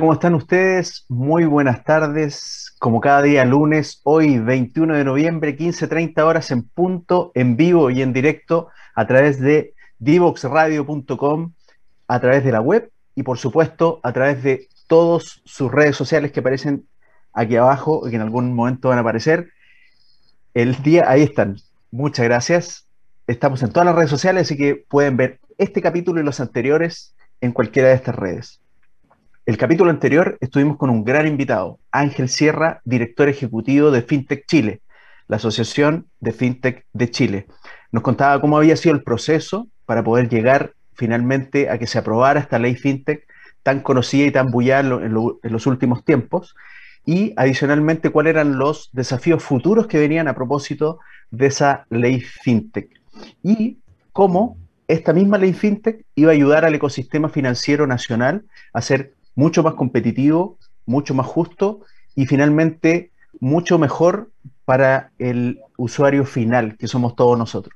¿cómo están ustedes? Muy buenas tardes. Como cada día lunes, hoy 21 de noviembre, 15.30 horas en punto, en vivo y en directo a través de divoxradio.com, a través de la web y por supuesto a través de todas sus redes sociales que aparecen aquí abajo y que en algún momento van a aparecer. El día, ahí están. Muchas gracias. Estamos en todas las redes sociales, así que pueden ver este capítulo y los anteriores en cualquiera de estas redes. El capítulo anterior estuvimos con un gran invitado, Ángel Sierra, director ejecutivo de FinTech Chile, la Asociación de FinTech de Chile. Nos contaba cómo había sido el proceso para poder llegar finalmente a que se aprobara esta ley FinTech tan conocida y tan bullada en, los últimos tiempos, y adicionalmente cuáles eran los desafíos futuros que venían a propósito de esa ley FinTech, y cómo esta misma ley FinTech iba a ayudar al ecosistema financiero nacional a ser mucho más competitivo, mucho más justo y finalmente mucho mejor para el usuario final, que somos todos nosotros.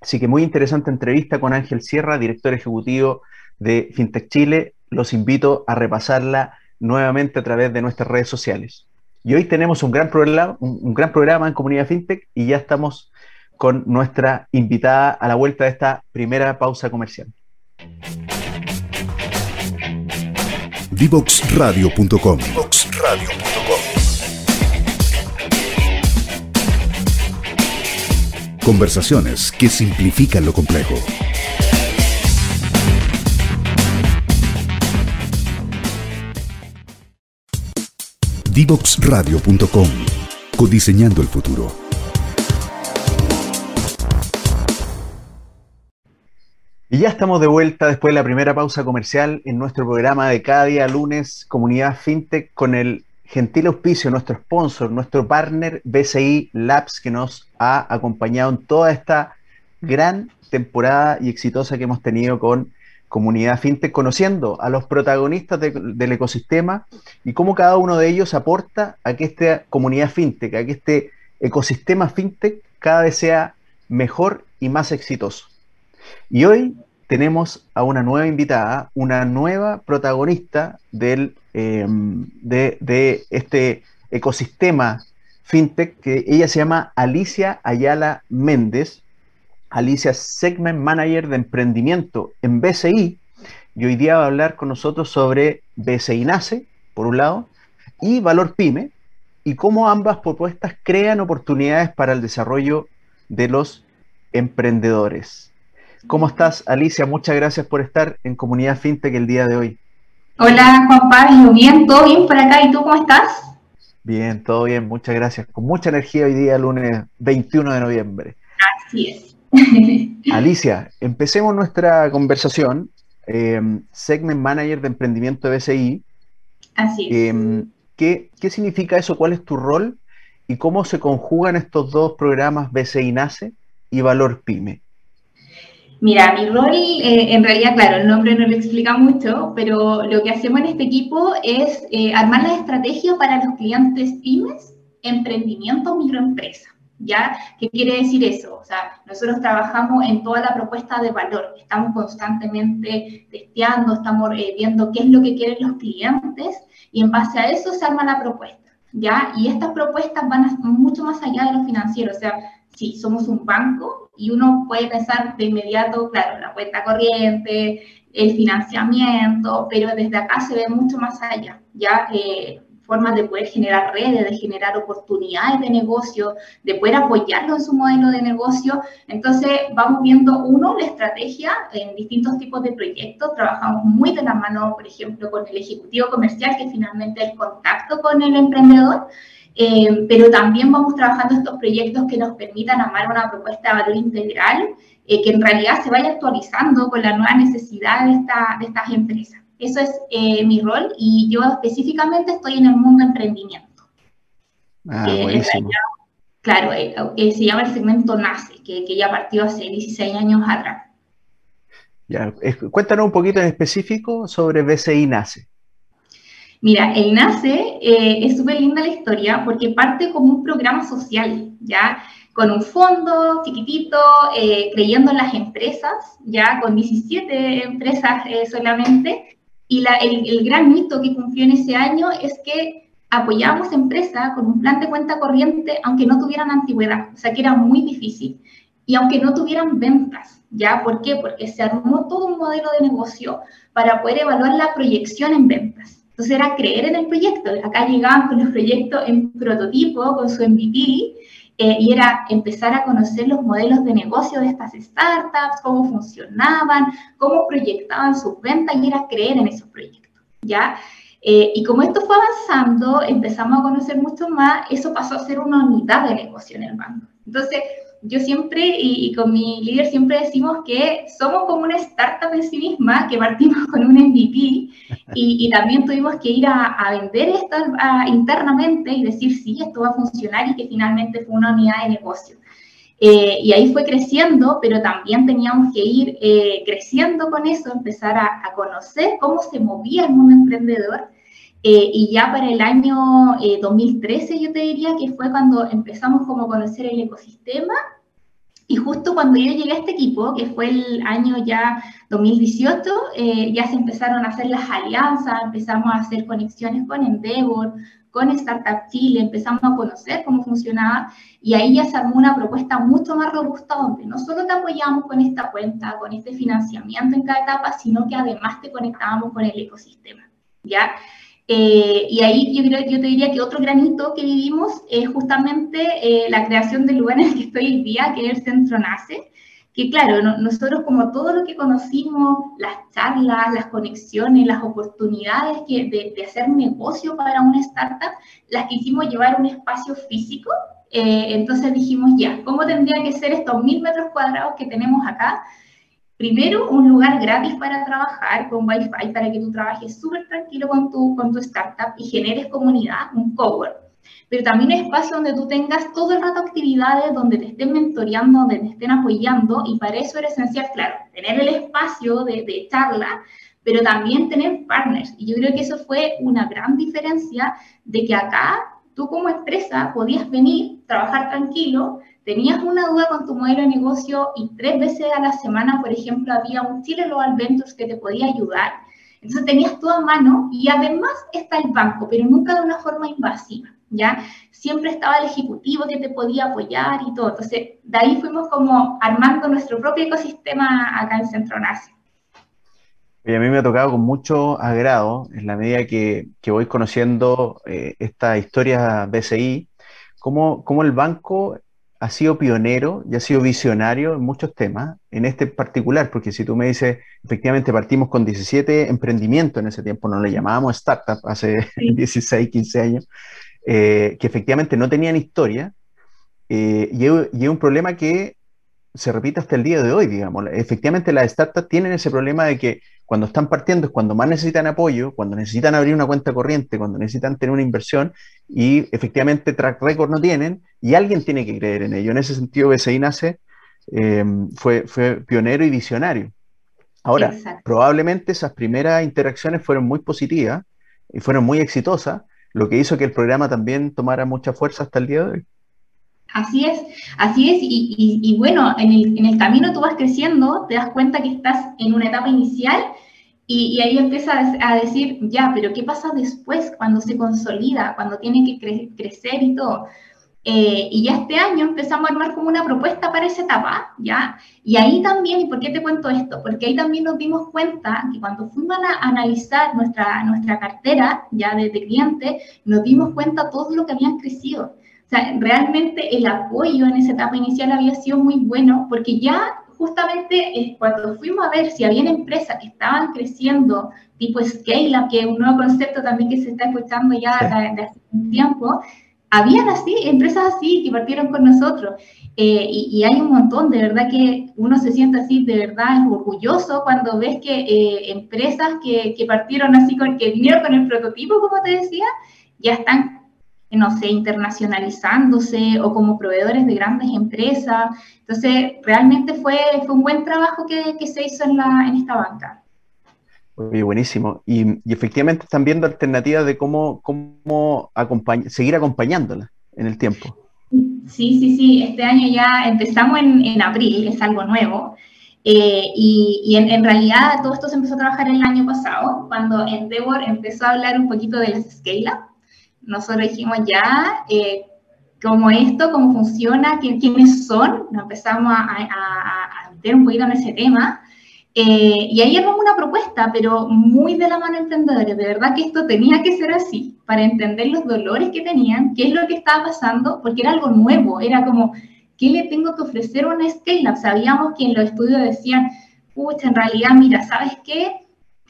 Así que muy interesante entrevista con Ángel Sierra, director ejecutivo de FinTech Chile. Los invito a repasarla nuevamente a través de nuestras redes sociales. Y hoy tenemos un gran programa, un, gran programa en Comunidad FinTech y ya estamos con nuestra invitada a la vuelta de esta primera pausa comercial. Divoxradio.com. Conversaciones que simplifican lo complejo. Divoxradio.com. Codiseñando el futuro. Y ya estamos de vuelta después de la primera pausa comercial en nuestro programa de cada día lunes, Comunidad FinTech, con el gentil auspicio, nuestro sponsor, nuestro partner BCI Labs, que nos ha acompañado en toda esta gran temporada y exitosa que hemos tenido con Comunidad FinTech, conociendo a los protagonistas del ecosistema y cómo cada uno de ellos aporta a que esta comunidad FinTech, a que este ecosistema FinTech cada vez sea mejor y más exitoso. Y hoy tenemos a una nueva invitada, una nueva protagonista del, em, de, este ecosistema fintech, que ella se llama Alicia Ayala Méndez. Alicia Segment Manager de Emprendimiento en BCI. Y hoy día va a hablar con nosotros sobre BCI Nace, por un lado, y Valor Pyme, y cómo ambas propuestas crean oportunidades para el desarrollo de los emprendedores. ¿Cómo estás, Alicia? Muchas gracias por estar en Comunidad FinTech el día de hoy. Hola, Juan Pablo. Bien, todo bien por acá. ¿Y tú cómo estás? Bien, todo bien. Muchas gracias. Con mucha energía hoy día, lunes 21 de noviembre. Así es. Alicia, empecemos nuestra conversación. Em, segment Manager de Emprendimiento de BCI. Así es. Em, ¿qué, ¿Qué significa eso? ¿Cuál es tu rol? ¿Y cómo se conjugan estos dos programas BCI Nace y Valor Pyme? Mira, mi rol, eh, en realidad, claro, el nombre no lo explica mucho, pero lo que hacemos en este equipo es eh, armar las estrategias para los clientes pymes, emprendimiento, microempresa. ¿Ya? ¿Qué quiere decir eso? O sea, nosotros trabajamos en toda la propuesta de valor, estamos constantemente testeando, estamos eh, viendo qué es lo que quieren los clientes y en base a eso se arma la propuesta, ¿ya? Y estas propuestas van mucho más allá de lo financiero, o sea, sí, somos un banco y uno puede pensar de inmediato, claro, la cuenta corriente, el financiamiento, pero desde acá se ve mucho más allá, ya eh, formas de poder generar redes, de generar oportunidades de negocio, de poder apoyarlo en su modelo de negocio. Entonces, vamos viendo, uno, la estrategia en distintos tipos de proyectos. Trabajamos muy de la mano, por ejemplo, con el ejecutivo comercial, que finalmente es el contacto con el emprendedor. Eh, pero también vamos trabajando estos proyectos que nos permitan armar una propuesta de valor integral eh, que en realidad se vaya actualizando con la nueva necesidad de, de estas empresas. Eso es eh, mi rol y yo específicamente estoy en el mundo emprendimiento. Ah, buenísimo. claro, se llama el segmento NACE, que, que, ya partió hace 16 años atrás. Ya, cuéntanos un poquito en específico sobre BCI NACE. Mira, el NACE eh, es súper linda la historia porque parte como un programa social, ¿ya? Con un fondo chiquitito, eh, creyendo en las empresas, ya con 17 empresas eh, solamente, Y el, gran mito que cumplió en ese año es que apoyábamos empresas con un plan de cuenta corriente aunque no tuvieran antigüedad, o sea que era muy difícil. Y aunque no tuvieran ventas, ¿ya? ¿Por qué? Porque se armó todo un modelo de negocio para poder evaluar la proyección en ventas. Entonces era creer en el proyecto. Acá llegaban con los proyectos en prototipo, con su MVP, eh, y era empezar a conocer los modelos de negocio de estas startups, cómo funcionaban, cómo proyectaban sus ventas, y era creer en esos proyectos, ¿ya? Eh, y como esto fue avanzando, empezamos a conocer mucho más, eso pasó a ser una unidad de negocio en el banco. Entonces, yo siempre y, con mi líder siempre decimos que somos como una startup en sí misma, que partimos con un MVP y, también tuvimos que ir a, vender esto internamente y decir, sí, esto va a funcionar y que finalmente fue una unidad de negocio. Eh, y ahí fue creciendo, pero también teníamos que ir eh, creciendo con eso, empezar a, a, conocer cómo se movía el mundo emprendedor eh, y ya para el año 2013 eh, yo te diría que fue cuando empezamos como a conocer el ecosistema y justo cuando yo llegué a este equipo, que fue el año ya 2018, eh, ya se empezaron a hacer las alianzas, empezamos a hacer conexiones con Endeavor, con Startup Chile, empezamos a conocer cómo funcionaba y ahí ya se armó una propuesta mucho más robusta donde no solo te apoyamos con esta cuenta, con este financiamiento en cada etapa, sino que además te conectábamos con el ecosistema. ¿ya? Eh, y ahí yo, yo te diría que otro granito que vivimos es justamente eh, la creación del lugar en el que estoy hoy día, que es el Centro NACE, que claro, nosotros como todo lo que conocimos, las charlas, las conexiones, las oportunidades que, de, de, hacer negocio para una startup, las quisimos llevar a un espacio físico. Eh, entonces dijimos, ya, ¿cómo tendría que ser estos mil metros cuadrados que tenemos acá? Primero, un lugar gratis para trabajar con Wi-Fi para que tú trabajes súper tranquilo con tu, con tu startup y generes comunidad, un cowork. Pero también un espacio donde tú tengas todo el rato actividades, donde te estén mentoreando, donde te estén apoyando y para eso era esencial, claro, tener el espacio de, de charla, pero también tener partners. Y yo creo que eso fue una gran diferencia de que acá tú como empresa podías venir, trabajar tranquilo, tenías una duda con tu modelo de negocio y tres veces a la semana, por ejemplo, había un Chile Global Ventures que te podía ayudar. Entonces tenías todo a mano y además está el banco, pero nunca de una forma invasiva, ¿ya? Siempre estaba el ejecutivo que te podía apoyar y todo. Entonces, de ahí fuimos como armando nuestro propio ecosistema acá en Centro Nace. Y a mí me ha tocado con mucho agrado, en la medida que, que voy conociendo eh, esta historia BCI, cómo, cómo el banco ha sido pionero y ha sido visionario en muchos temas, en este particular, porque si tú me dices, efectivamente partimos con 17 emprendimientos en ese tiempo, no le llamábamos startup hace 16, 15 años, eh, que efectivamente no tenían historia, eh, y, y, es un problema que se repite hasta el día de hoy, digamos. Efectivamente las startups tienen ese problema de que cuando están partiendo es cuando más necesitan apoyo, cuando necesitan abrir una cuenta corriente, cuando necesitan tener una inversión y efectivamente track record no tienen y alguien tiene que creer en ello. En ese sentido, BCI nace, eh, fue, fue pionero y visionario. Ahora, probablemente esas primeras interacciones fueron muy positivas y fueron muy exitosas, lo que hizo que el programa también tomara mucha fuerza hasta el día de hoy. Así es, así es, y, bueno, en el, camino tú vas creciendo, te das cuenta que estás en una etapa inicial y, ahí empiezas a decir, ya, pero ¿qué pasa después cuando se consolida, cuando tiene que crecer y todo? Eh, y ya este año empezamos a armar como una propuesta para esa etapa, ¿ya? Y ahí también, ¿y por qué te cuento esto? Porque ahí también nos dimos cuenta que cuando fuimos a analizar nuestra, nuestra cartera ya de, de nos dimos cuenta todo lo que habían crecido. O sea, realmente el apoyo en esa etapa inicial había sido muy bueno porque ya justamente eh, cuando fuimos a ver si había empresas que estaban creciendo, tipo Scale-Up, que es un nuevo concepto también que se está escuchando ya de, hace un tiempo, habían así, empresas así que partieron con nosotros. Eh, y, hay un montón, de verdad que uno se siente así, de verdad orgulloso cuando ves que eh, empresas que, que, partieron así, con, que vinieron con el prototipo, como te decía, ya están no sé, internacionalizándose o como proveedores de grandes empresas. Entonces, realmente fue, fue un buen trabajo que, que se hizo en, la, en esta banca. Muy buenísimo. Y, y, efectivamente están viendo alternativas de cómo, cómo seguir acompañándola en el tiempo. Sí, sí, sí. Este año ya empezamos en, en abril, es algo nuevo. y, en, en, realidad todo esto se empezó a trabajar el año pasado, cuando Endeavor empezó a hablar un poquito de las scale-up. Nosotros dijimos ya, cómo esto, cómo funciona, quiénes son, nos empezamos a, meter un poquito en ese tema. Eh, y ahí armamos una propuesta, pero muy de la mano emprendedores. De verdad que esto tenía que ser así, para entender los dolores que tenían, qué es lo que estaba pasando, porque era algo nuevo, era como, ¿qué le tengo que ofrecer a una scale-up? Sabíamos que en los estudios decían, pucha, en realidad, mira, ¿sabes qué?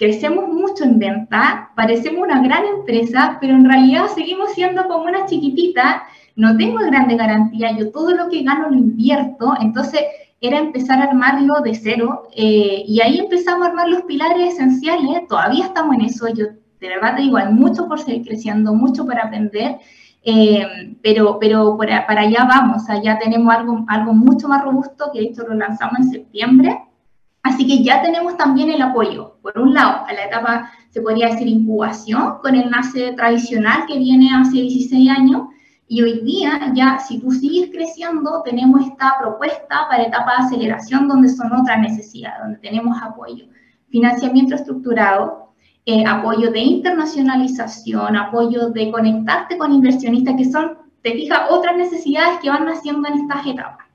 Crecemos mucho en venta, parecemos una gran empresa, pero en realidad seguimos siendo como una chiquitita. No tengo grande garantía, yo todo lo que gano lo invierto, entonces era empezar a armarlo de cero eh, y ahí empezamos a armar los pilares esenciales, todavía estamos en eso, yo de verdad te digo, hay mucho por seguir creciendo, mucho por aprender, eh, pero, pero para, allá vamos, allá tenemos algo, algo mucho más robusto que de hecho lo lanzamos en septiembre, así que ya tenemos también el apoyo, por un lado, a la etapa, se podría decir, incubación, con el NACE tradicional que viene hace 16 años, y hoy día ya, si tú sigues creciendo, tenemos esta propuesta para etapa de aceleración donde son otras necesidades, donde tenemos apoyo, financiamiento estructurado, eh, apoyo de internacionalización, apoyo de conectarte con inversionistas, que son, te fijas, otras necesidades que van naciendo en estas etapas.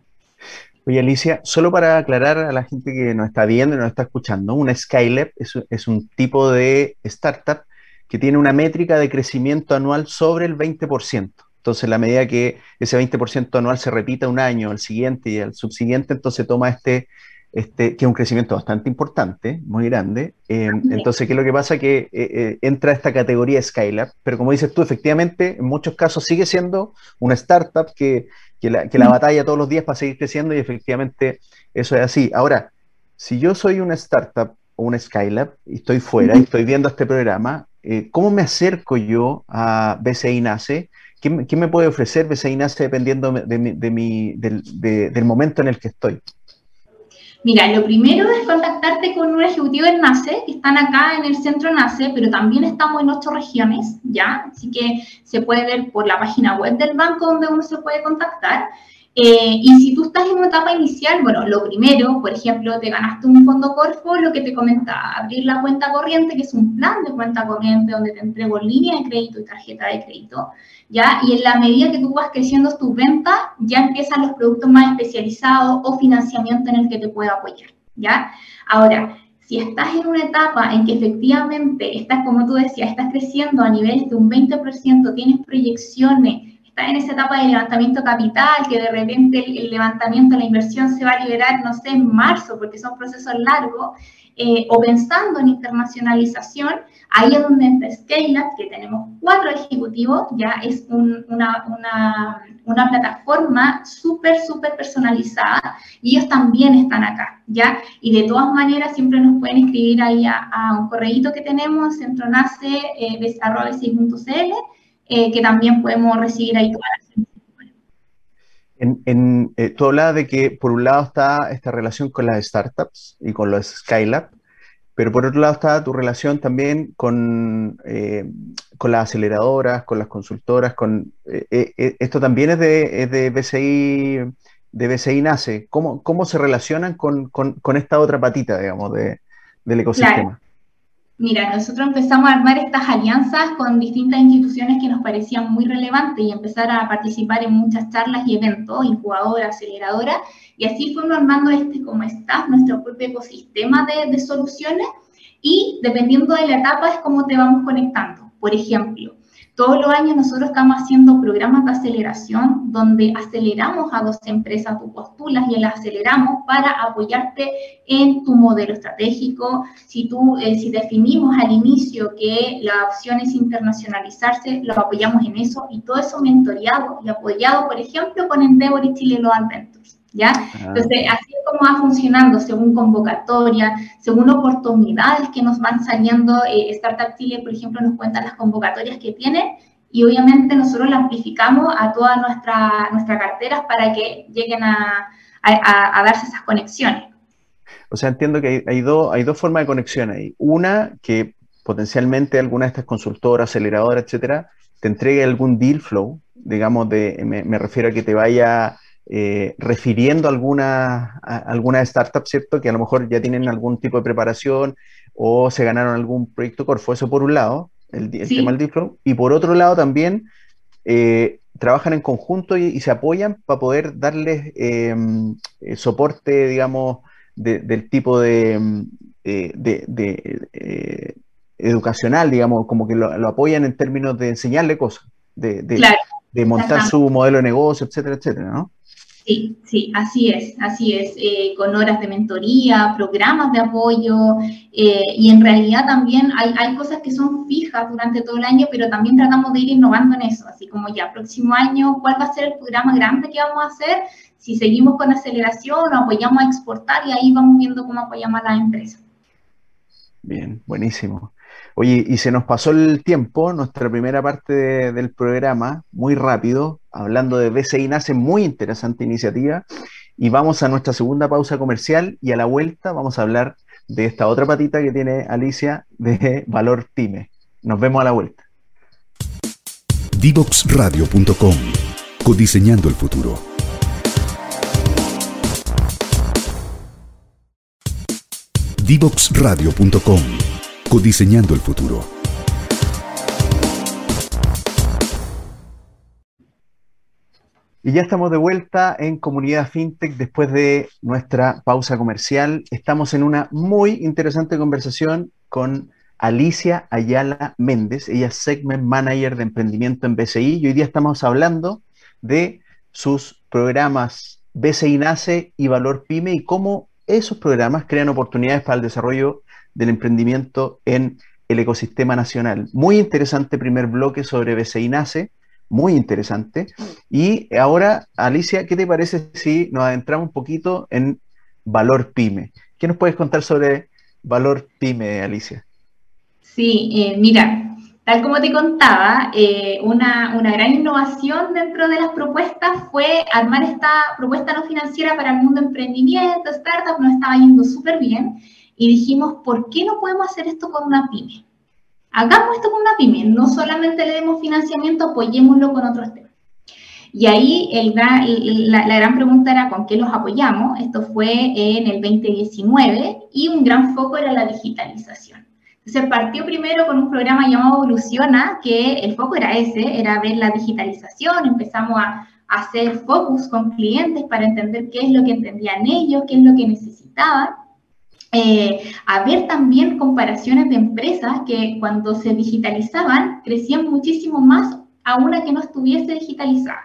Oye, Alicia, solo para aclarar a la gente que nos está viendo y nos está escuchando, una Skylab es, es un tipo de startup que tiene una métrica de crecimiento anual sobre el 20%. Entonces, la medida que ese 20% anual se repita un año, el siguiente y el subsiguiente, entonces toma este, este que es un crecimiento bastante importante, muy grande. Eh, entonces, ¿qué es lo que pasa? Que eh, eh, entra esta categoría Skylab, pero como dices tú, efectivamente, en muchos casos sigue siendo una startup que, que, la, que la batalla todos los días para seguir creciendo y efectivamente eso es así. Ahora, si yo soy una startup o una Skylab y estoy fuera y estoy viendo este programa, ¿cómo me acerco yo a BCI NACE? ¿Qué, me puede ofrecer BCI dependiendo de mi, del, momento en el que estoy? Mira, lo primero es contactarte con un ejecutivo del NACE, que están acá en el centro NACE, pero también estamos en ocho regiones, ¿ya? Así que se puede ver por la página web del banco donde uno se puede contactar. Eh, y si tú estás en una etapa inicial, bueno, lo primero, por ejemplo, te ganaste un fondo Corfo, lo que te comentaba, abrir la cuenta corriente, que es un plan de cuenta corriente donde te entrego línea de crédito y tarjeta de crédito, ¿ya? Y en la medida que tú vas creciendo tus ventas, ya empiezan los productos más especializados o financiamiento en el que te puedo apoyar, ¿ya? Ahora, si estás en una etapa en que efectivamente estás, como tú decías, estás creciendo a nivel de un 20%, tienes proyecciones, está en esa etapa de levantamiento capital, que de repente el, levantamiento, la inversión se va a liberar, no sé, en marzo, porque son procesos largos, eh, o pensando en internacionalización, ahí es donde entra Scale que tenemos cuatro ejecutivos, ya es una, una, una, plataforma súper, súper personalizada, y ellos también están acá, ¿ya? Y de todas maneras siempre nos pueden escribir ahí a, un correíto que tenemos, centronace, eh, eh, que también podemos recibir ahí todas las en, en, eh, tú hablabas de que por un lado está esta relación con las startups y con los Skylab, pero por otro lado está tu relación también con, eh, con las aceleradoras, con las consultoras, con esto también es de, de BCI, de BCI NACE. ¿Cómo, cómo se relacionan con, con, con, esta otra patita, digamos, de, del ecosistema? Mira, nosotros empezamos a armar estas alianzas con distintas instituciones que nos parecían muy relevantes y empezar a participar en muchas charlas y eventos, incubadoras, aceleradoras, y así fuimos armando este como está, nuestro propio ecosistema de, de soluciones, y dependiendo de la etapa es cómo te vamos conectando. Por ejemplo, todos los años nosotros estamos haciendo programas de aceleración donde aceleramos a dos empresas, tú postulas y las aceleramos para apoyarte en tu modelo estratégico. Si, tú, eh, si definimos al inicio que la opción es internacionalizarse, lo apoyamos en eso y todo eso mentoreado y apoyado, por ejemplo, con Endeavor y Chile Lo Adventures. ¿Ya? Entonces, así es como va funcionando, según convocatoria, según oportunidades que nos van saliendo. Eh, Startup Chile, por ejemplo, nos cuenta las convocatorias que tiene y obviamente nosotros las amplificamos a todas nuestras nuestra carteras para que lleguen a, a, darse esas conexiones. O sea, entiendo que hay, hay, hay dos formas de conexión ahí. Una, que potencialmente alguna de estas consultoras, aceleradoras, etcétera, te entregue algún deal flow, digamos, de, me, me refiero a que te vaya eh, refiriendo a algunas alguna startups, ¿cierto? Que a lo mejor ya tienen algún tipo de preparación o se ganaron algún proyecto Corfo. Eso por un lado, el, tema del diploma. Y por otro lado también eh, trabajan en conjunto y, se apoyan para poder darles em, eh, soporte, digamos, del tipo de, de, educacional, digamos, como que lo, apoyan en términos de enseñarle cosas, de, de montar su modelo de negocio, etcétera, etcétera, ¿no? Sí, sí, así es, así es, eh, con horas de mentoría, programas de apoyo eh, y en realidad también hay, hay, cosas que son fijas durante todo el año, pero también tratamos de ir innovando en eso, así como ya próximo año, ¿cuál va a ser el programa grande que vamos a hacer? Si seguimos con aceleración o apoyamos a exportar y ahí vamos viendo cómo apoyamos a las empresas. Bien, buenísimo. Oye, y se nos pasó el tiempo, nuestra primera parte del programa, muy rápido, hablando de BCI Nace, muy interesante iniciativa, y vamos a nuestra segunda pausa comercial y a la vuelta vamos a hablar de esta otra patita que tiene Alicia de Valor Pyme. Nos vemos a la vuelta. Divoxradio.com Codiseñando el futuro. Divoxradio.com Codiseñando el futuro. Y ya estamos de vuelta en Comunidad FinTech después de nuestra pausa comercial. Estamos en una muy interesante conversación con Alicia Ayala Méndez. Ella es Segment Manager de Emprendimiento en BCI y hoy día estamos hablando de sus programas BCI Nace y Valor Pyme y cómo esos programas crean oportunidades para el desarrollo del emprendimiento en el ecosistema nacional. Muy interesante primer bloque sobre BCI Nace, muy interesante. Y ahora, Alicia, ¿qué te parece si nos adentramos un poquito en Valor Pyme? ¿Qué nos puedes contar sobre Valor Pyme, Alicia? Sí, eh, mira, tal como te contaba, eh, una, una, gran innovación dentro de las propuestas fue armar esta propuesta no financiera para el mundo emprendimiento, startup, nos estaba yendo súper bien y dijimos, ¿por qué no podemos hacer esto con una pyme? Hagamos esto con una pyme, no solamente le demos financiamiento, apoyémoslo con otros temas. Y ahí el la, la, gran pregunta era con qué los apoyamos. Esto fue en el 2019 y un gran foco era la digitalización. Entonces partió primero con un programa llamado Evoluciona, que el foco era ese, era ver la digitalización. Empezamos a, a hacer focus con clientes para entender qué es lo que entendían ellos, qué es lo que necesitaban. Eh, a ver también comparaciones de empresas que cuando se digitalizaban crecían muchísimo más a una que no estuviese digitalizada.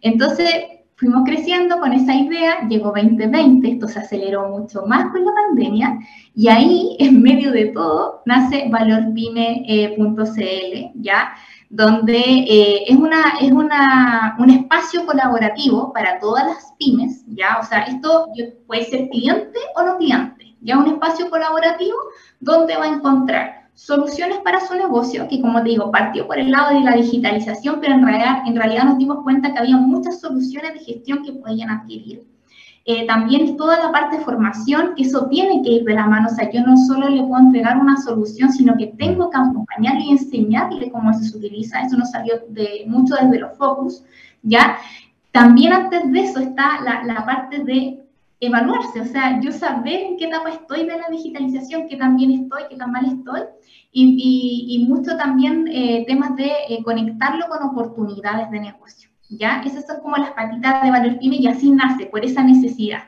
Entonces fuimos creciendo con esa idea, llegó 2020, esto se aceleró mucho más con la pandemia y ahí, en medio de todo, nace valorpyme.cl, ¿ya? donde eh, es, una, es una, un espacio colaborativo para todas las pymes, ¿ya? O sea, esto puede ser cliente o no cliente ya un espacio colaborativo donde va a encontrar soluciones para su negocio, que como te digo, partió por el lado de la digitalización, pero en realidad, en realidad nos dimos cuenta que había muchas soluciones de gestión que podían adquirir. Eh, también toda la parte de formación, que eso tiene que ir de la mano, o sea, yo no solo le puedo entregar una solución, sino que tengo que acompañarle y enseñarle cómo se utiliza, eso nos salió de, mucho desde los focus, ¿ya? También antes de eso está la, la parte de evaluarse, o sea, yo saber en qué etapa estoy de la digitalización, qué tan bien estoy, qué tan mal estoy, y, y, mucho también eh, temas de eh, conectarlo con oportunidades de negocio, ¿ya? Esas son como las patitas de Valor Pyme y así nace, por esa necesidad.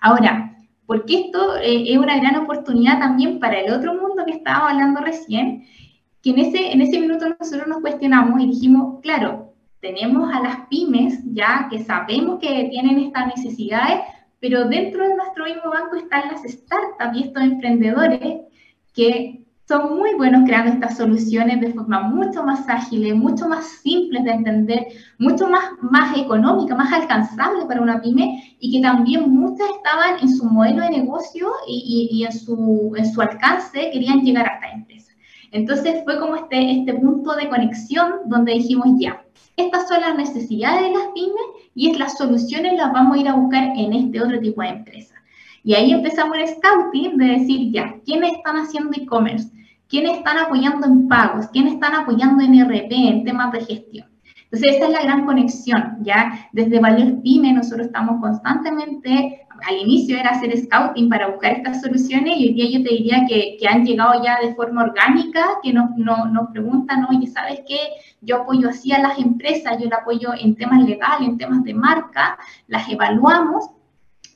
Ahora, porque esto eh, es una gran oportunidad también para el otro mundo que estaba hablando recién, que en ese, en ese minuto nosotros nos cuestionamos y dijimos, claro, tenemos a las pymes ya que sabemos que tienen estas necesidades, pero dentro de nuestro mismo banco están las startups y estos emprendedores que son muy buenos creando estas soluciones de forma mucho más ágil, mucho más simples de entender, mucho más, más económica, más alcanzable para una pyme y que también muchas estaban en su modelo de negocio y, y, en, su, en su alcance querían llegar a esta empresa. Entonces fue como este, este punto de conexión donde dijimos ya, estas son las necesidades de las pymes y es las soluciones las vamos a ir a buscar en este otro tipo de empresa. Y ahí empezamos el scouting de decir ya, ¿quiénes están haciendo e-commerce? ¿Quiénes están apoyando en pagos? ¿Quiénes están apoyando en RP, en temas de gestión? Entonces, esa es la gran conexión, ¿ya? Desde Valor Pyme nosotros estamos constantemente, al inicio era hacer scouting para buscar estas soluciones y hoy día yo te diría que, han llegado ya de forma orgánica, que nos, no, nos preguntan, oye, ¿sabes qué? Yo apoyo así a las empresas, yo la apoyo en temas legales, en temas de marca, las evaluamos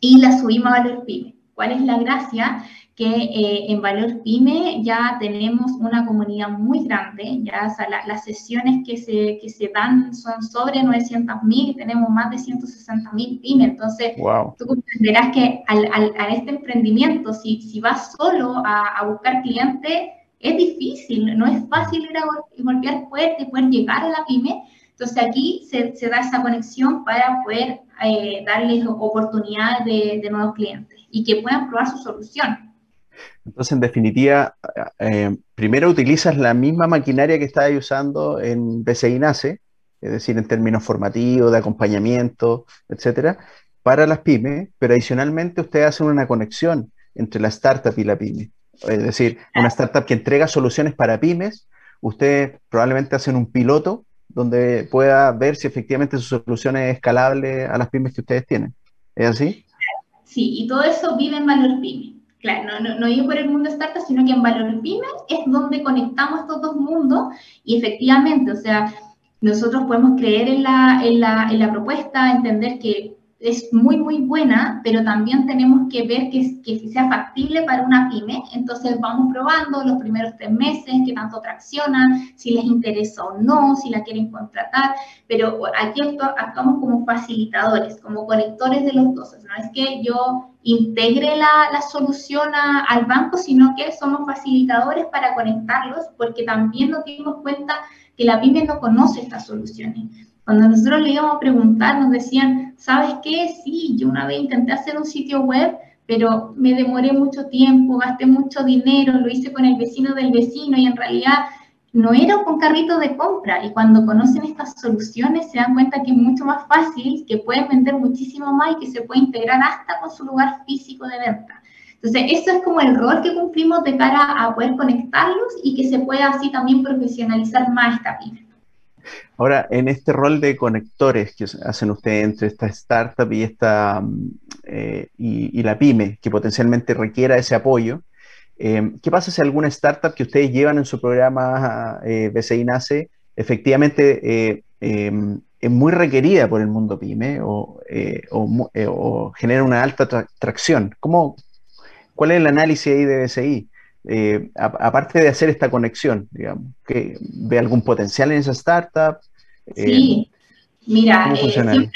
y las subimos a Valor Pyme. ¿Cuál es la gracia? Que eh, en Valor Pyme ya tenemos una comunidad muy grande, ya las sesiones que se, que se dan son sobre 900.000 tenemos más de 160.000 pymes, entonces tú comprenderás que al, al, a este emprendimiento, si, si vas solo a, a, buscar clientes, es difícil, no es fácil ir a golpear puertas y poder llegar a la pyme, entonces aquí se, se da esa conexión para poder eh, darles oportunidades de, de nuevos clientes y que puedan probar su solución. Entonces, en definitiva, eh, primero utilizas la misma maquinaria que estabas usando en BCI NACE, es decir, en términos formativos, de acompañamiento, etcétera, para las pymes, pero adicionalmente ustedes hacen una conexión entre la startup y la pyme. Es decir, una startup que entrega soluciones para pymes, ustedes probablemente hacen un piloto donde pueda ver si efectivamente su solución es escalable a las pymes que ustedes tienen. ¿Es así? Sí, y todo eso vive en Valor Pyme. Claro, no, no, no por el mundo startup, sino que en Valor Pyme es donde conectamos estos dos mundos y efectivamente, o sea, nosotros podemos creer en la, en la, en la propuesta, entender que es muy, muy buena, pero también tenemos que ver que, que sea factible para una pyme. Entonces vamos probando los primeros tres meses, qué tanto traccionan, si les interesa o no, si la quieren contratar, pero aquí actuamos como facilitadores, como conectores de los dos. No es que yo integre la, la solución al banco, sino que somos facilitadores para conectarlos, porque también nos dimos cuenta que la pyme no conoce estas soluciones. Cuando nosotros le íbamos a preguntar, nos decían, ¿sabes qué? Sí, yo una vez intenté hacer un sitio web, pero me demoré mucho tiempo, gasté mucho dinero, lo hice con el vecino del vecino y en realidad no era con carrito de compra. Y cuando conocen estas soluciones se dan cuenta que es mucho más fácil, que pueden vender muchísimo más y que se puede integrar hasta con su lugar físico de venta. Entonces, eso es como el rol que cumplimos de cara a poder conectarlos y que se pueda así también profesionalizar más esta pyme. Ahora, en este rol de conectores que hacen ustedes entre esta startup y, esta, mm, eh, y, la pyme, que potencialmente requiera ese apoyo, eh, ¿qué pasa si alguna startup que ustedes llevan en su programa eh, BCI NACE efectivamente eh, em, es muy requerida por el mundo pyme o, genera una alta tracción? ¿Cómo, ¿Cuál es el análisis ahí de BCI? Aparte de hacer esta conexión, digamos, que ve algún potencial en esa startup. Eh, sí, mira, eh, siempre,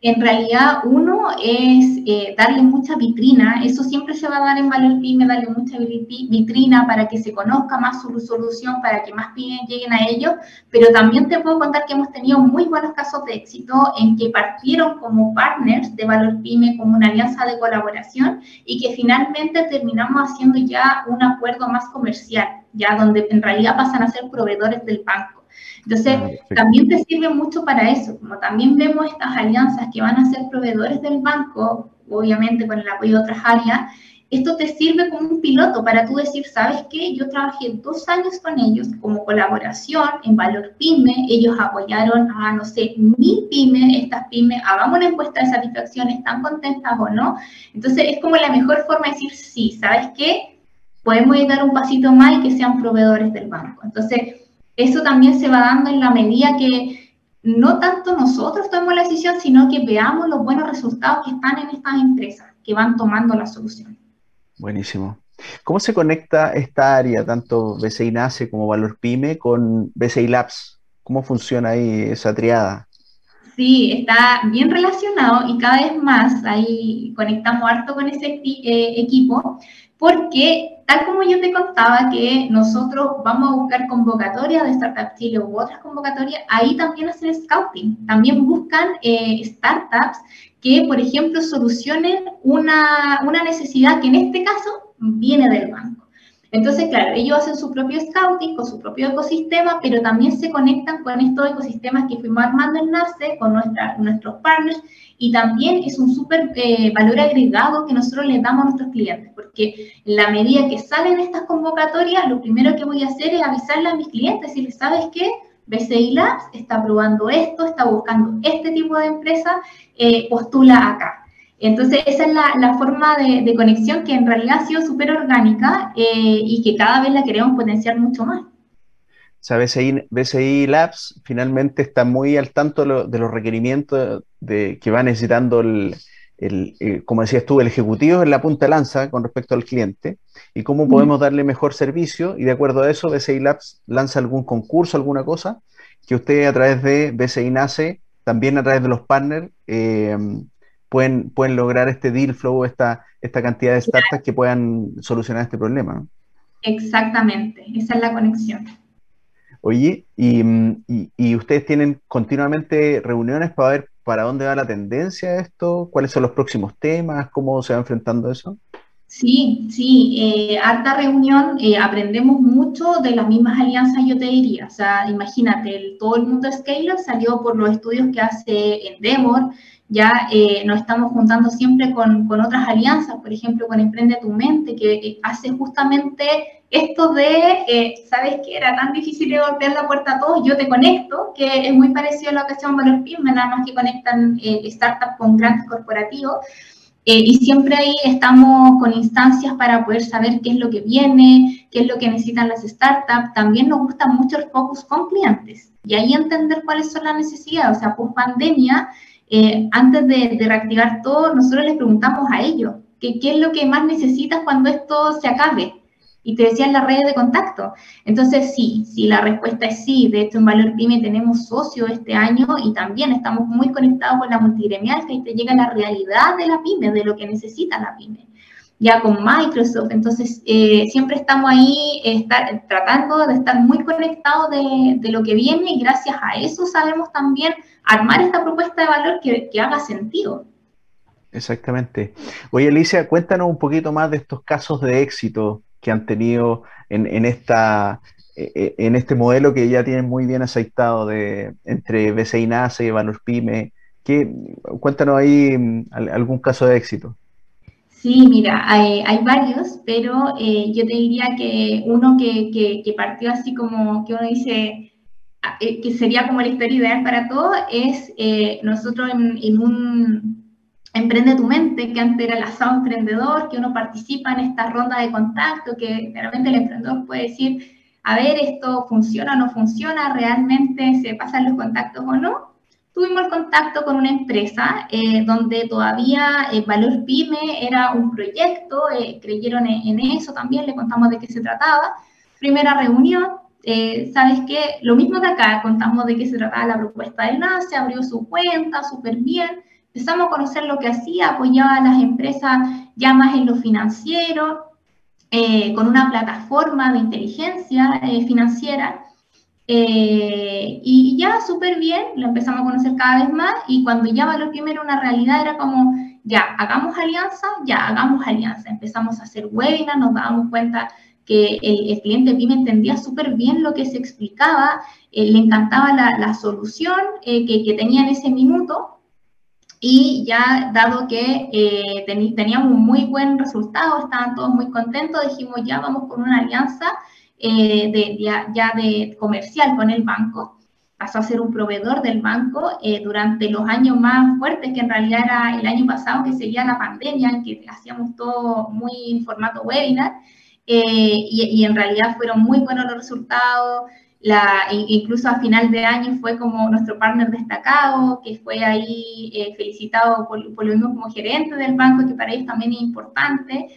en realidad uno es darle mucha vitrina, eso siempre se va a dar en Valor Pyme, darle mucha vitrina para que se conozca más su solución, para que más pymes lleguen a ello, pero también te puedo contar que hemos tenido muy buenos casos de éxito en que partieron como partners de Valor Pyme, como una alianza de colaboración y que finalmente terminamos haciendo ya un acuerdo más comercial, ya donde en realidad pasan a ser proveedores del banco. Entonces, ah, también te sirve mucho para eso, como también vemos estas alianzas que van a ser proveedores del banco, obviamente con el apoyo de otras áreas, esto te sirve como un piloto para tú decir, ¿sabes qué? Yo trabajé dos años con ellos como colaboración en Valor Pyme, ellos apoyaron a, no sé, mil pymes, estas pymes, hagamos una encuesta de satisfacción, ¿están contentas o no? Entonces, es como la mejor forma de decir, sí, ¿sabes qué? Podemos dar un pasito más y que sean proveedores del banco. Entonces, eso también se va dando en la medida que no tanto nosotros tomemos la decisión, sino que veamos los buenos resultados que están en estas empresas, que van tomando la solución. Buenísimo. ¿Cómo se conecta esta área, tanto BCI NACE como Valor Pyme, con BCI Labs? ¿Cómo funciona ahí esa triada? Sí, está bien relacionado y cada vez más ahí conectamos harto con ese eh, equipo, porque tal como yo te contaba que nosotros vamos a buscar convocatorias de Startup Chile u otras convocatorias, ahí también hacen scouting, también buscan eh, startups que, por ejemplo, solucionen una, una necesidad que en este caso viene del banco. Entonces, claro, ellos hacen su propio scouting con su propio ecosistema, pero también se conectan con estos ecosistemas que fuimos armando en NACE, con nuestra, nuestros partners, y también es un súper eh, valor agregado que nosotros les damos a nuestros clientes, porque en la medida que salen estas convocatorias, lo primero que voy a hacer es avisarle a mis clientes, les sabes qué, BCI Labs está probando esto, está buscando este tipo de empresa, eh, postula acá. Entonces, esa es la, forma de, conexión que en realidad ha sido súper orgánica eh, y que cada vez la queremos potenciar mucho más. O sea, BCI, Labs finalmente está muy al tanto de, los requerimientos de, que va necesitando el, eh, como decías tú, el ejecutivo en la punta lanza con respecto al cliente y cómo podemos darle mejor servicio y de acuerdo a eso BCI Labs lanza algún concurso, alguna cosa que usted a través de BCI NACE, también a través de los partners, eh, pueden, pueden lograr este deal flow, esta, esta cantidad de startups que puedan solucionar este problema. Exactamente, esa es la conexión. Oye, y, y, ustedes tienen continuamente reuniones para ver para dónde va la tendencia de esto, cuáles son los próximos temas, cómo se va enfrentando eso. Sí, sí, eh, harta reunión, eh, aprendemos mucho de las mismas alianzas, yo te diría. O sea, imagínate, todo el mundo Scale salió por los estudios que hace Endeavor, ya eh, nos estamos juntando siempre con, con, otras alianzas, por ejemplo, con Emprende tu Mente, que eh, hace justamente esto de, eh, ¿sabes qué? Era tan difícil de golpear la puerta a todos, yo te conecto, que es muy parecido a lo que hacemos Valor Pyme, nada más que conectan startups con grandes corporativos. y siempre ahí estamos con instancias para poder saber qué es lo que viene, qué es lo que necesitan las startups. También nos gusta mucho el focus con clientes y ahí entender cuáles son las necesidades. O sea, post pandemia, eh, antes de, reactivar todo, nosotros les preguntamos a ellos qué es lo que más necesitas cuando esto se acabe. Y te decían las redes de contacto. Entonces, sí, sí, la respuesta es sí. De hecho, en Valor Pyme tenemos socios este año y también estamos muy conectados con la multigremial, que ahí te llega la realidad de la pyme, de lo que necesita la pyme ya con Microsoft. Entonces, eh, siempre estamos ahí estar, tratando de estar muy conectados de, lo que viene y gracias a eso sabemos también armar esta propuesta de valor que, haga sentido. Exactamente. Oye, Alicia, cuéntanos un poquito más de estos casos de éxito que han tenido en, en esta, e, e, en este modelo que ya tienen muy bien aceitado de, entre BCI NACE y Valor Pyme. Que, cuéntanos ahí mm, algún caso de éxito. Sí, mira, hay, varios, pero eh, yo te diría que uno que, que, partió así como que uno dice ah, eh, que sería como la historia ideal para todo es eh, nosotros en, un Emprende tu mente, que antes era el asado emprendedor, que uno participa en esta ronda de contacto, que realmente el emprendedor puede decir, a ver, esto funciona o no funciona, realmente se pasan los contactos o no tuvimos contacto con una empresa eh, donde todavía el Valor Pyme era un proyecto, eh, creyeron en, eso también, le contamos de qué se trataba. Primera reunión, eh, ¿sabes qué? Lo mismo de acá, contamos de qué se trataba la propuesta del NACE, abrió su cuenta súper bien, empezamos a conocer lo que hacía, apoyaba a las empresas ya más en lo financiero, con una plataforma de inteligencia financiera eh, y ya súper bien, lo empezamos a conocer cada vez más y cuando ya Valor Primero una realidad era como, ya, hagamos alianza, ya, hagamos alianza. Empezamos a hacer webinars, nos dábamos cuenta que el, cliente PYME entendía súper bien lo que se explicaba, eh, le encantaba la, solución eh, que, tenía en ese minuto y ya dado que teníamos un muy buen resultado, estaban todos muy contentos, dijimos ya vamos con una alianza eh, de, ya, de comercial con el banco, pasó a ser un proveedor del banco eh, durante los años más fuertes, que en realidad era el año pasado que seguía la pandemia, en que hacíamos todo muy en formato webinar, eh, y, en realidad fueron muy buenos los resultados. La, incluso a final de año fue como nuestro partner destacado, que fue ahí felicitado por, por, lo mismo como gerente del banco, que para ellos también es importante.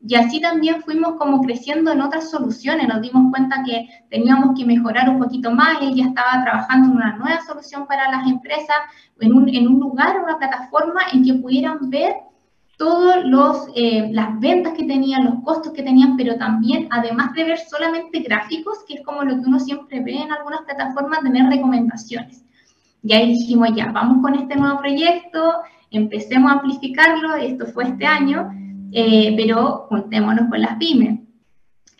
Y así también fuimos como creciendo en otras soluciones, nos dimos cuenta que teníamos que mejorar un poquito más, él ya estaba trabajando en una nueva solución para las empresas, en un, en un lugar, una plataforma en que pudieran ver todas eh, las ventas que tenían, los costos que tenían, pero también, además de ver solamente gráficos, que es como lo que uno siempre ve en algunas plataformas, tener recomendaciones. Y ahí dijimos, ya, vamos con este nuevo proyecto, empecemos a amplificarlo, esto fue este año, eh, pero juntémonos con las pymes.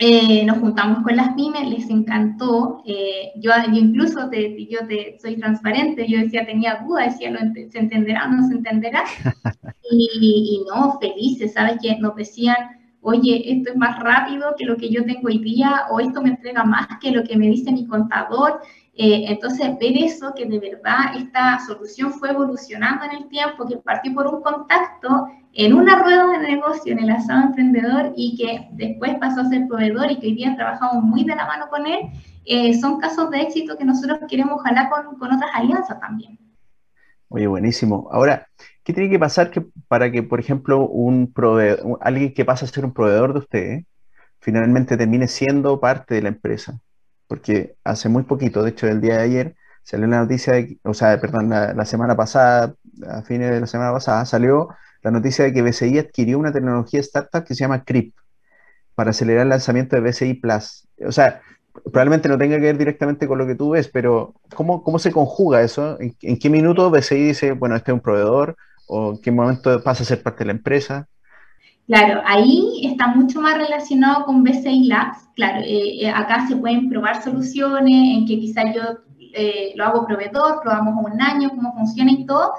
Eh, nos juntamos con las pymes, les encantó. Eh, yo, incluso te, yo te, soy transparente, yo decía, tenía duda, decía, ¿se entenderá o no se entenderá? Y, no, felices, ¿sabes? Que nos decían, oye, esto es más rápido que lo que yo tengo hoy día, o esto me entrega más que lo que me dice mi contador. Eh, entonces, ver eso, que de verdad esta solución fue evolucionando en el tiempo, que partió por un contacto en una rueda de negocio en el asado emprendedor y que después pasó a ser proveedor y que hoy día trabajamos muy de la mano con él, eh, son casos de éxito que nosotros queremos ojalá con, con otras alianzas también. Oye, buenísimo. Ahora, ¿qué tiene que pasar que, para que, por ejemplo, un proveedor, alguien que pasa a ser un proveedor de usted, finalmente termine siendo parte de la empresa? Porque hace muy poquito, de hecho, el día de ayer, salió la noticia, de, o sea, perdón, la, semana pasada, a fines de la semana pasada, salió la noticia de que BCI adquirió una tecnología startup que se llama CRIP para acelerar el lanzamiento de BCI Plus. O sea, probablemente no tenga que ver directamente con lo que tú ves, pero ¿cómo, cómo se conjuga eso? ¿En, qué minuto BCI dice, bueno, este es un proveedor? ¿O en qué momento pasa a ser parte de la empresa? Claro, ahí está mucho más relacionado con BCI Labs. Claro, eh, eh, acá se pueden probar soluciones en que quizás yo eh, lo hago proveedor, probamos un año, cómo funciona y todo.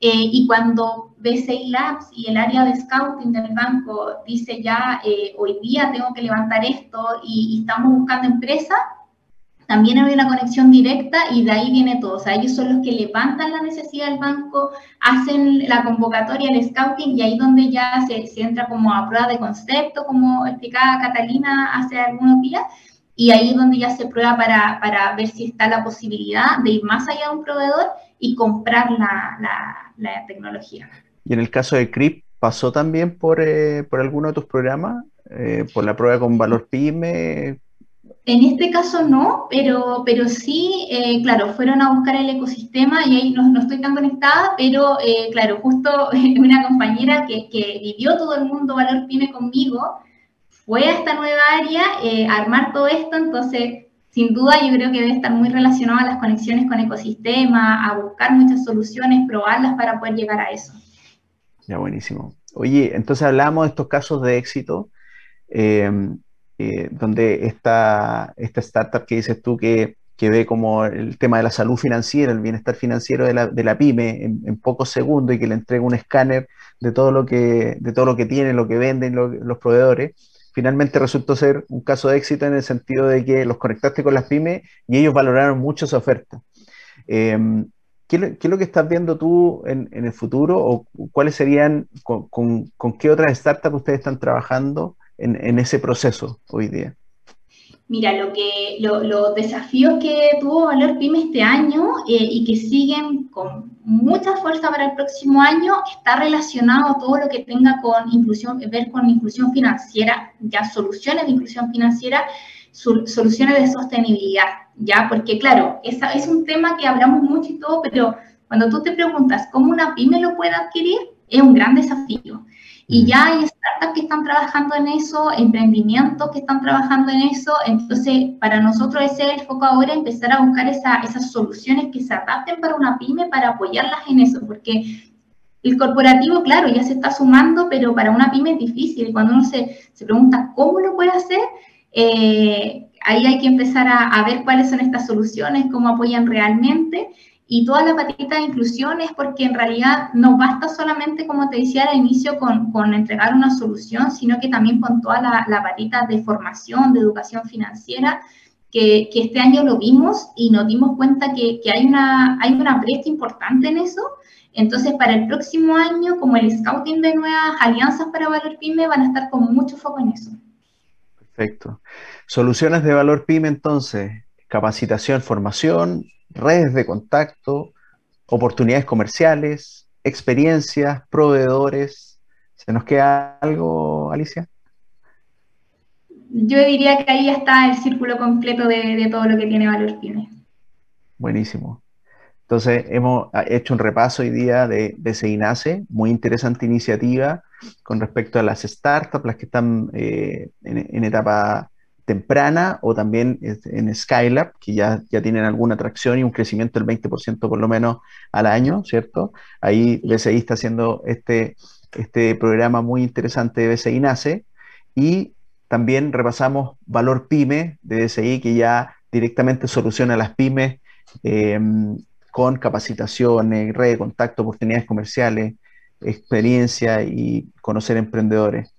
Eh, y cuando BCI Labs y el área de scouting del banco dice ya, eh, hoy día tengo que levantar esto y, estamos buscando empresa, también hay una conexión directa y de ahí viene todo. O sea, ellos son los que levantan la necesidad del banco, hacen la convocatoria, el scouting y ahí donde ya se, se entra como a prueba de concepto, como explicaba Catalina hace algunos días, y ahí donde ya se prueba para, para, ver si está la posibilidad de ir más allá de un proveedor y comprar la, la, tecnología. Y en el caso de CRIP, ¿pasó también por, eh, por alguno de tus programas? Eh, ¿Por la prueba con valor PYME? En este caso no, pero, pero sí, eh, claro, fueron a buscar el ecosistema y ahí no, estoy tan conectada, pero claro, justo una compañera que, que vivió todo el mundo valor PYME conmigo, fue a esta nueva área eh, a armar todo esto, entonces sin duda yo creo que debe estar muy relacionado a las conexiones con ecosistema, a buscar muchas soluciones, probarlas para poder llegar a eso. Ya, buenísimo. Oye, entonces hablamos de estos casos de éxito, em, eh, donde esta, esta startup que dices tú que, que, ve como el tema de la salud financiera, el bienestar financiero de la, de la pyme en, pocos segundos y que le entrega un escáner de todo lo que, de todo lo que tiene, lo que venden los proveedores finalmente resultó ser un caso de éxito en el sentido de que los conectaste con las pymes y ellos valoraron mucho su oferta. Em, ¿qué, es lo que estás viendo tú en, el futuro o cuáles serían, con, qué otras startups ustedes están trabajando en ese proceso hoy día? Mira, lo que, los desafíos que tuvo Valor Pyme este año eh, y que siguen con mucha fuerza para el próximo año está relacionado a todo lo que tenga con inclusión, ver con inclusión financiera, ya soluciones de inclusión financiera, soluciones de sostenibilidad, ya, porque claro, esa es un tema que hablamos mucho y todo, pero cuando tú te preguntas cómo una pyme lo puede adquirir, es un gran desafío. Y ya hay startups que están trabajando en eso, emprendimientos que están trabajando en eso. Entonces, para nosotros ese es el foco ahora, empezar a buscar esas soluciones que se adapten para una pyme para apoyarlas en eso, porque el corporativo, claro, ya se está sumando, pero para una pyme es difícil. Cuando uno se, se pregunta cómo lo puede hacer, eh, ahí hay que empezar a, a, ver cuáles son estas soluciones, cómo apoyan realmente. Y toda la patita de inclusión es porque en realidad no basta solamente, como te decía al inicio, con, con entregar una solución, sino que también con toda la, la patita de formación, de educación financiera, que, que, este año lo vimos y nos dimos cuenta que, que, hay, una, hay una brecha importante en eso. Entonces, para el próximo año, como el scouting de nuevas alianzas para Valor Pyme, van a estar con mucho foco en eso. Perfecto. Soluciones de Valor Pyme, entonces, capacitación, formación, redes de contacto, oportunidades comerciales, experiencias, proveedores. ¿Se nos queda algo, Alicia? Yo diría que ahí está el círculo completo de, todo lo que tiene Valor Pyme. Buenísimo. Entonces, hemos hecho un repaso hoy día de, de SEINACE, muy interesante iniciativa con respecto a las startups, las que están eh, en, etapa temprana o también en Skylab, que ya, ya tienen alguna atracción y un crecimiento del 20% por lo menos al año, ¿cierto? Ahí BCI está haciendo este, este programa muy interesante de BCI Nace y también repasamos Valor Pyme de BCI que ya directamente soluciona las pymes em, con capacitaciones, red de contacto, oportunidades comerciales, experiencia y conocer emprendedores.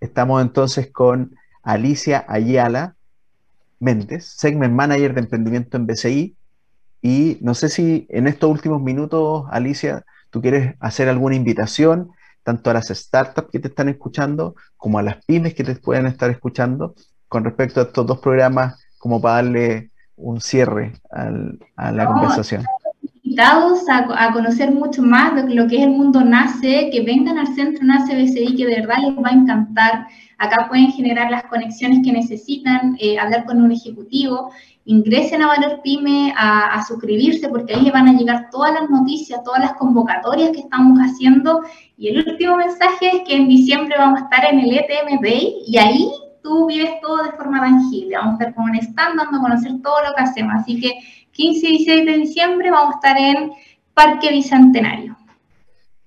Estamos entonces con Alicia Ayala Méndez, Segment Manager de Emprendimiento en BCI, Y no sé si en estos últimos minutos, Alicia, tú quieres hacer alguna invitación, tanto a las startups que te están escuchando, como a las pymes que te pueden estar escuchando, con respecto a estos dos programas, como para darle un cierre a la conversación invitados a, conocer mucho más de lo que es el mundo NACE, que vengan al centro NACE BCI, que de verdad les va a encantar. Acá pueden generar las conexiones que necesitan, eh, hablar con un ejecutivo, ingresen a Valor Pyme a, suscribirse, porque ahí van a llegar todas las noticias, todas las convocatorias que estamos haciendo. Y el último mensaje es que en diciembre vamos a estar en el ETM Day y ahí tú vives todo de forma tangible. Vamos a estar con un stand dando a conocer todo lo que hacemos. Así que 15 y 16 de diciembre vamos a estar en Parque Bicentenario.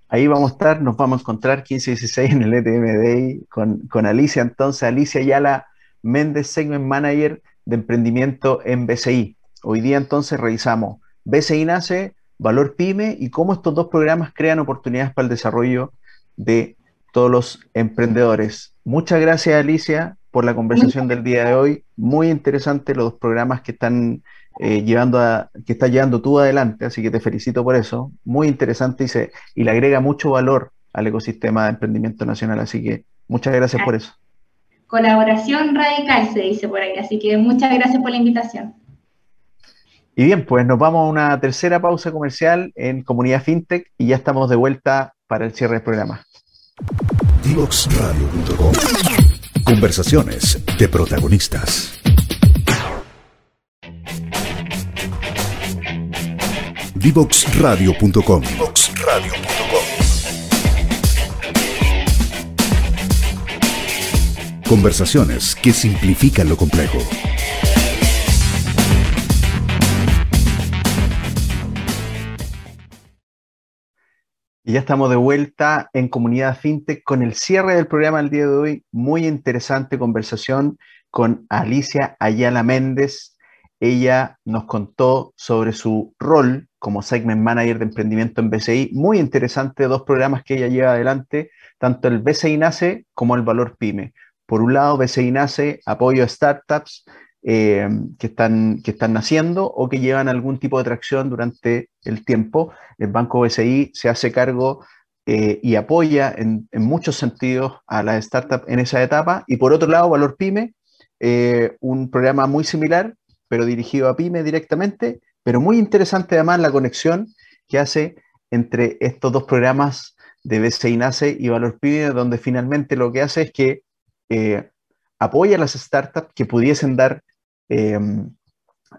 Ahí vamos a estar, nos vamos a encontrar 15 y 16 en el ETM Day con, con Alicia. Entonces, Alicia Yala Méndez, Segment Manager de Emprendimiento en BCI. Hoy día entonces revisamos BCI Nace, Valor Pyme y cómo estos dos programas crean oportunidades para el desarrollo de todos los emprendedores. Muchas gracias Alicia por la conversación del día de hoy. Muy interesante los programas que están eh, llevando a, que está llevando tú adelante, así que te felicito por eso. Muy interesante y, se, y le agrega mucho valor al ecosistema de emprendimiento nacional, así que muchas gracias por eso. Colaboración radical se dice por ahí, así que muchas gracias por la invitación. Y bien, pues nos vamos a una tercera pausa comercial en Comunidad FinTech y ya estamos de vuelta para el cierre del programa. Conversaciones de protagonistas. Divoxradio.com. Conversaciones que simplifican lo complejo. Y ya estamos de vuelta en Comunidad FinTech con el cierre del programa del día de hoy. Muy interesante conversación con Alicia Ayala Méndez. Ella nos contó sobre su rol como Segment Manager de Emprendimiento en BCI. Muy interesante, dos programas que ella lleva adelante, tanto el BCI Nace como el Valor Pyme. Por un lado, BCI Nace, apoyo a startups eh, que, están, que están naciendo o que llevan algún tipo de tracción durante el tiempo. El Banco BCI se hace cargo eh, y apoya en, muchos sentidos a las startups en esa etapa. Y por otro lado, Valor Pyme, eh, un programa muy similar, pero dirigido a Pyme directamente, pero muy interesante además la conexión que hace entre estos dos programas de BCI NACE y Valor Pyme, donde finalmente lo que hace es que eh, apoya a las startups que pudiesen dar em,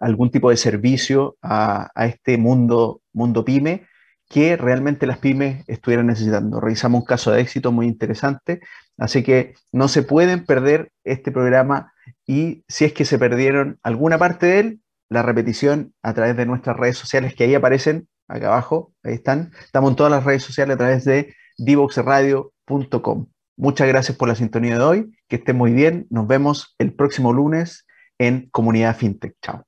algún tipo de servicio a, este mundo, mundo pyme que realmente las pymes estuvieran necesitando. Revisamos un caso de éxito muy interesante, así que no se pueden perder este programa y si es que se perdieron alguna parte de él, la repetición a través de nuestras redes sociales que ahí aparecen, acá abajo, ahí están. Estamos en todas las redes sociales a través de divoxradio.com. Muchas gracias por la sintonía de hoy, que estén muy bien. Nos vemos el próximo lunes en Comunidad FinTech. Chao.